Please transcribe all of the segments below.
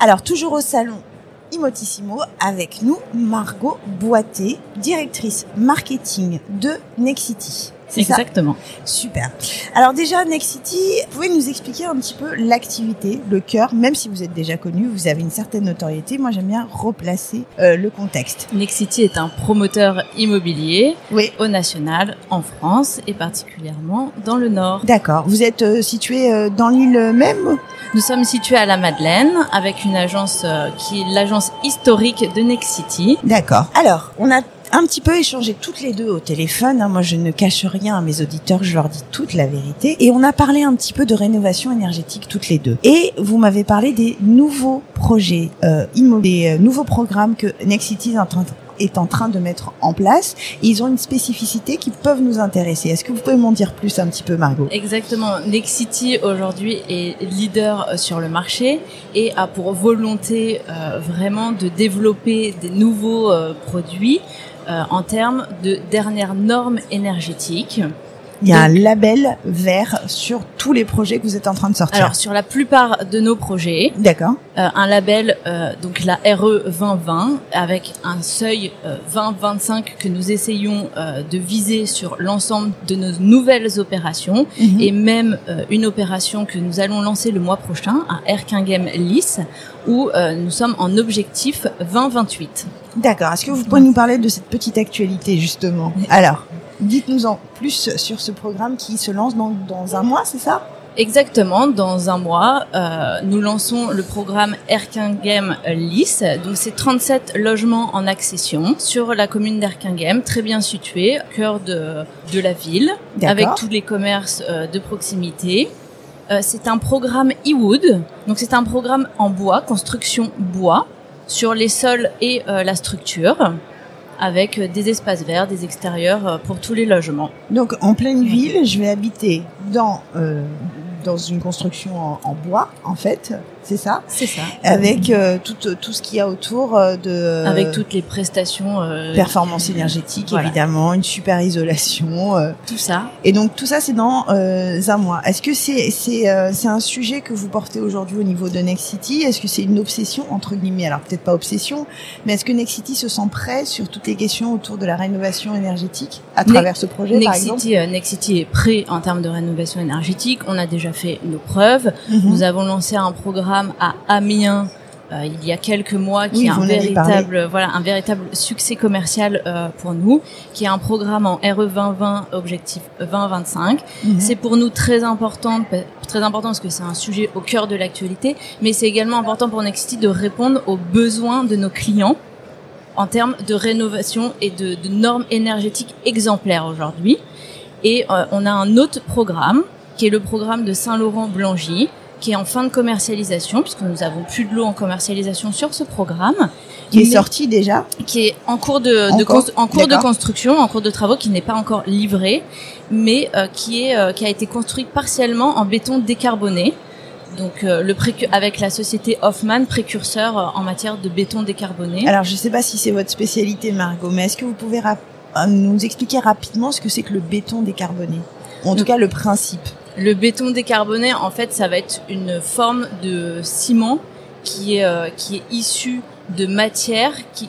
Alors, toujours au salon Imotissimo, avec nous, Margot Boité, directrice marketing de Nexity. C'est Exactement. Super. Alors déjà, Nexity, vous pouvez nous expliquer un petit peu l'activité, le cœur, même si vous êtes déjà connu, vous avez une certaine notoriété. Moi, j'aime bien replacer euh, le contexte. Nexity est un promoteur immobilier Oui. au national en France et particulièrement dans le Nord. D'accord. Vous êtes euh, situé euh, dans l'île même Nous sommes situés à la Madeleine avec une agence qui est l'agence historique de Nexity. D'accord. Alors, on a un petit peu échangé toutes les deux au téléphone. hein. Moi, je ne cache rien à mes auditeurs, je leur dis toute la vérité. Et on a parlé un petit peu de rénovation énergétique toutes les deux. Et vous m'avez parlé des nouveaux projets euh, immobiliers, des euh, nouveaux programmes que Nexity est en train est en train de mettre en place. Ils ont une spécificité qui peuvent nous intéresser. Est-ce que vous pouvez m'en dire plus un petit peu, Margot? Exactement. Nexity aujourd'hui est leader euh, sur le marché et a pour volonté euh, vraiment de développer des nouveaux euh, produits en termes de dernières normes énergétiques. Il y a un label vert sur tous les projets que vous êtes en train de sortir. Alors sur la plupart de nos projets, D'accord. euh, un label euh, donc la RE 2020 avec un seuil euh, 2025 que nous essayons euh, de viser sur l'ensemble de nos nouvelles opérations Mhm. et même euh, une opération que nous allons lancer le mois prochain à Erkinghem Lys où euh, nous sommes en objectif 2028. D'accord. Est-ce que vous pouvez nous parler de cette petite actualité justement? Alors, dites-nous en plus sur ce programme qui se lance dans, dans un mois, c'est ça? Exactement, dans un mois, euh, nous lançons le programme Erkinghem Lys. Donc c'est 37 logements en accession sur la commune d'Erkinghem, très bien situé, au cœur de, de la ville, avec tous les commerces euh, de proximité. Euh, c'est un programme e-wood, donc c'est un programme en bois, construction bois, sur les sols et euh, la structure, avec des espaces verts, des extérieurs euh, pour tous les logements. Donc, en pleine ville, je vais habiter dans euh, dans une construction en, en bois, en fait, c'est ça C'est ça. Avec euh, tout, tout ce qu'il y a autour euh, de avec toutes les prestations euh, performance énergétique, Voilà. évidemment, une super isolation. euh, tout ça. Et donc tout ça, c'est dans euh, un mois. Est-ce que c'est c'est euh, c'est un sujet que vous portez aujourd'hui au niveau de Next City? Est-ce que c'est une obsession entre guillemets? Alors peut-être pas obsession, mais est-ce que Next City se sent prêt sur toutes les questions autour de la rénovation énergétique à Ne- travers ce projet, par exemple? Nexity, euh, Nexity est prêt en termes de rénovation énergétique. On a déjà fait nos preuves. Mhm. Nous avons lancé un programme à Amiens euh, il y a quelques mois qui Oui, est un véritable voilà un véritable succès commercial euh, pour nous qui est un programme en RE 2020 objectif 2025 Mhm. c'est pour nous très important très important parce que c'est un sujet au cœur de l'actualité mais c'est également important pour Nexity de répondre aux besoins de nos clients en termes de rénovation et de, de normes énergétiques exemplaires aujourd'hui. Et euh, on a un autre programme qui est le programme de Saint-Laurent-Blangy qui est en fin de commercialisation puisque nous avons plus de l'eau en commercialisation sur ce programme qui est mais- sorti déjà. qui est en cours de, de Encore cons- en cours de D'accord. construction, en cours de travaux, qui n'est pas encore livré, mais euh, qui est euh, qui a été construit partiellement en béton décarboné. Donc euh, le avec la société Hoffman, précurseur en matière de béton décarboné. Alors je sais pas si c'est votre spécialité, Margot, mais est-ce que vous pouvez nous expliquer rapidement ce que c'est que le béton décarboné? En tout cas, le principe. Le béton décarboné, en fait, ça va être une forme de ciment qui est euh, qui est issu de matière qui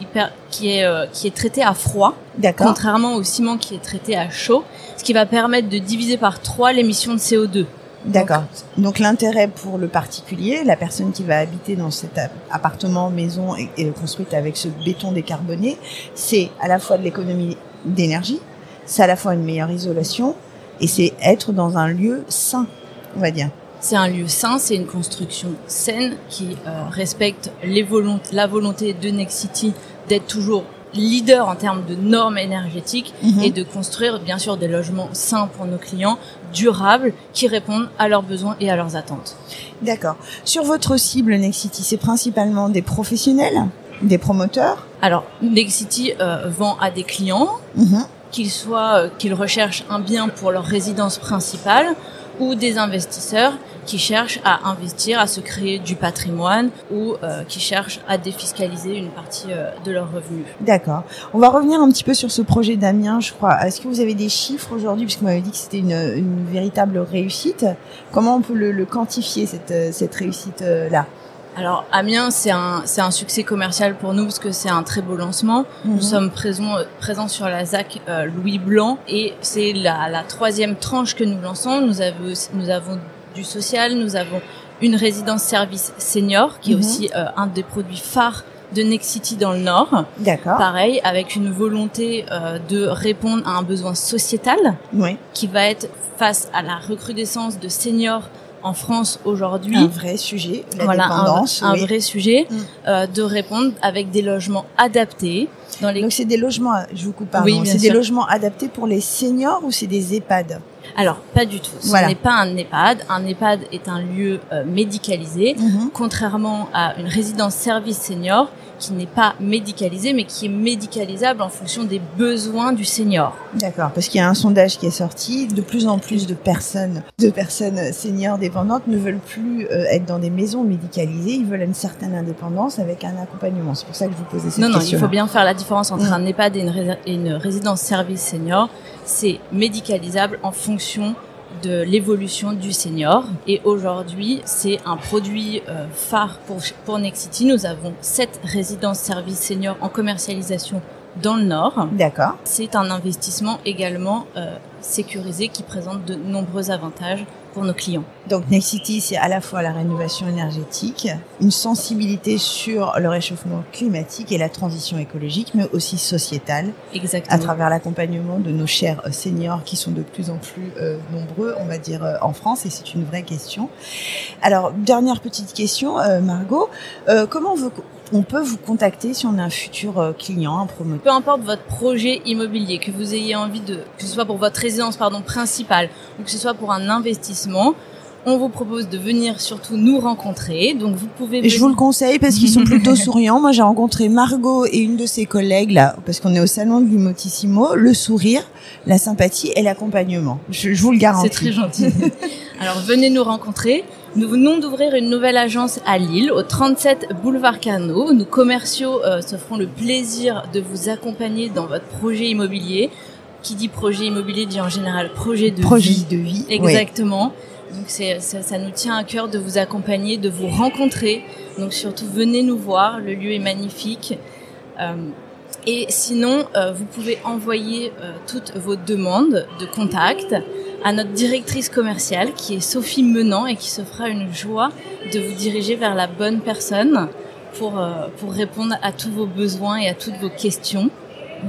est euh, qui est traité à froid. Contrairement au ciment qui est traité à chaud, ce qui va permettre de diviser par trois l'émission de CO2. D'accord. Donc l'intérêt pour le particulier, la personne qui va habiter dans cet appartement, maison et, et construite avec ce béton décarboné, c'est à la fois de l'économie d'énergie, c'est à la fois une meilleure isolation et c'est être dans un lieu sain, on va dire. C'est un lieu sain, c'est une construction saine qui euh, respecte les volont- la volonté de Nexity d'être toujours leader en termes de normes énergétiques Mhm. et de construire bien sûr des logements sains pour nos clients, durables, qui répondent à leurs besoins et à leurs attentes. D'accord. Sur votre cible Nexity, c'est principalement des professionnels, des promoteurs. Alors, Nexity euh, vend à des clients, Mhm. qu'ils soient euh, qu'ils recherchent un bien pour leur résidence principale ou des investisseurs qui cherchent à investir, à se créer du patrimoine ou euh, qui cherchent à défiscaliser une partie euh, de leurs revenus. D'accord. On va revenir un petit peu sur ce projet d'Amiens, je crois. Est-ce que vous avez des chiffres aujourd'hui, puisque vous m'avez dit que c'était une, une, véritable réussite Comment on peut le, le quantifier, cette, cette réussite-là alors Amiens, c'est un, c'est un succès commercial pour nous parce que c'est un très beau lancement. Nous mhm. sommes présents, présents sur la ZAC euh, Louis Blanc et c'est la, la troisième tranche que nous lançons. Nous avons, nous avons du social, nous avons une résidence service senior qui est mhm. aussi euh, un des produits phares de Nexity dans le Nord. D'accord. Pareil, avec une volonté euh, de répondre à un besoin sociétal oui. qui va être face à la recrudescence de seniors en France aujourd'hui. Un vrai sujet, la voilà, dépendance. Un, vrai sujet mm. euh, de répondre avec des logements adaptés. Dans les... Donc c'est des logements, je vous coupe pardon, c'est des logements adaptés pour les seniors ou c'est des EHPAD? Alors, pas du tout. Ce n'est pas un EHPAD. Un EHPAD est un lieu euh, médicalisé, mm-hmm. contrairement à une résidence service senior qui n'est pas médicalisé, mais qui est médicalisable en fonction des besoins du senior. D'accord, parce qu'il y a un sondage qui est sorti, de plus en plus de personnes, de personnes seniors dépendantes ne veulent plus euh, être dans des maisons médicalisées, ils veulent une certaine indépendance avec un accompagnement. C'est pour ça que je vous posais cette question. Non, non, il faut bien faire la différence entre mm. un EHPAD et une, et une résidence service senior. C'est médicalisable en fonction de l'évolution du senior. Et aujourd'hui, c'est un produit euh, phare pour, pour Nexity. Nous avons sept résidences services seniors en commercialisation dans le Nord. D'accord. C'est un investissement également euh, sécurisé qui présente de nombreux avantages pour nos clients. Donc Nexity, c'est à la fois la rénovation énergétique, une sensibilité sur le réchauffement climatique et la transition écologique, mais aussi sociétale. Exactement. À travers l'accompagnement de nos chers seniors qui sont de plus en plus euh, nombreux, on va dire, euh, en France, et c'est une vraie question. Alors, dernière petite question, euh, Margot, comment vous on peut vous contacter si on a un futur euh, client, un promoteur. Peu importe votre projet immobilier, que vous ayez envie de, que ce soit pour votre résidence pardon principale ou que ce soit pour un investissement, on vous propose de venir surtout nous rencontrer. Donc vous pouvez. Et je vous le conseille parce qu'ils sont plutôt souriants. Moi, j'ai rencontré Margot et une de ses collègues là, parce qu'on est au salon de l'Imotissimo. Le sourire, la sympathie et l'accompagnement. Je, je, vous le garantis. C'est très gentil. Alors venez nous rencontrer. Nous venons d'ouvrir une nouvelle agence à Lille, au 37 boulevard Carnot. Nos commerciaux euh, se feront le plaisir de vous accompagner dans votre projet immobilier. Qui dit projet immobilier dit en général projet de projet vie. de vie. Exactement. Donc c'est, ça, ça, nous tient à cœur de vous accompagner, de vous rencontrer. Donc surtout venez nous voir, le lieu est magnifique. Euh, et sinon, euh, vous pouvez envoyer euh, toutes vos demandes de contact à notre directrice commerciale qui est Sophie Menant et qui se fera une joie de vous diriger vers la bonne personne pour, euh, pour répondre à tous vos besoins et à toutes vos questions.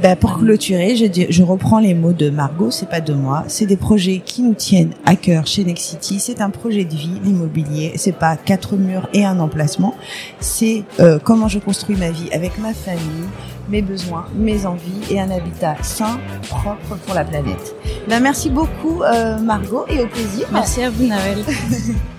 Ben pour clôturer, je, je reprends les mots de Margot, c'est pas de moi. C'est des projets qui nous tiennent à cœur chez Nexity. C'est un projet de vie, l'immobilier. C'est pas quatre murs et un emplacement. C'est euh, comment je construis ma vie avec ma famille, mes besoins, mes envies et un habitat sain, propre pour la planète. Ben merci beaucoup euh, Margot et au plaisir. Merci à vous Nawel.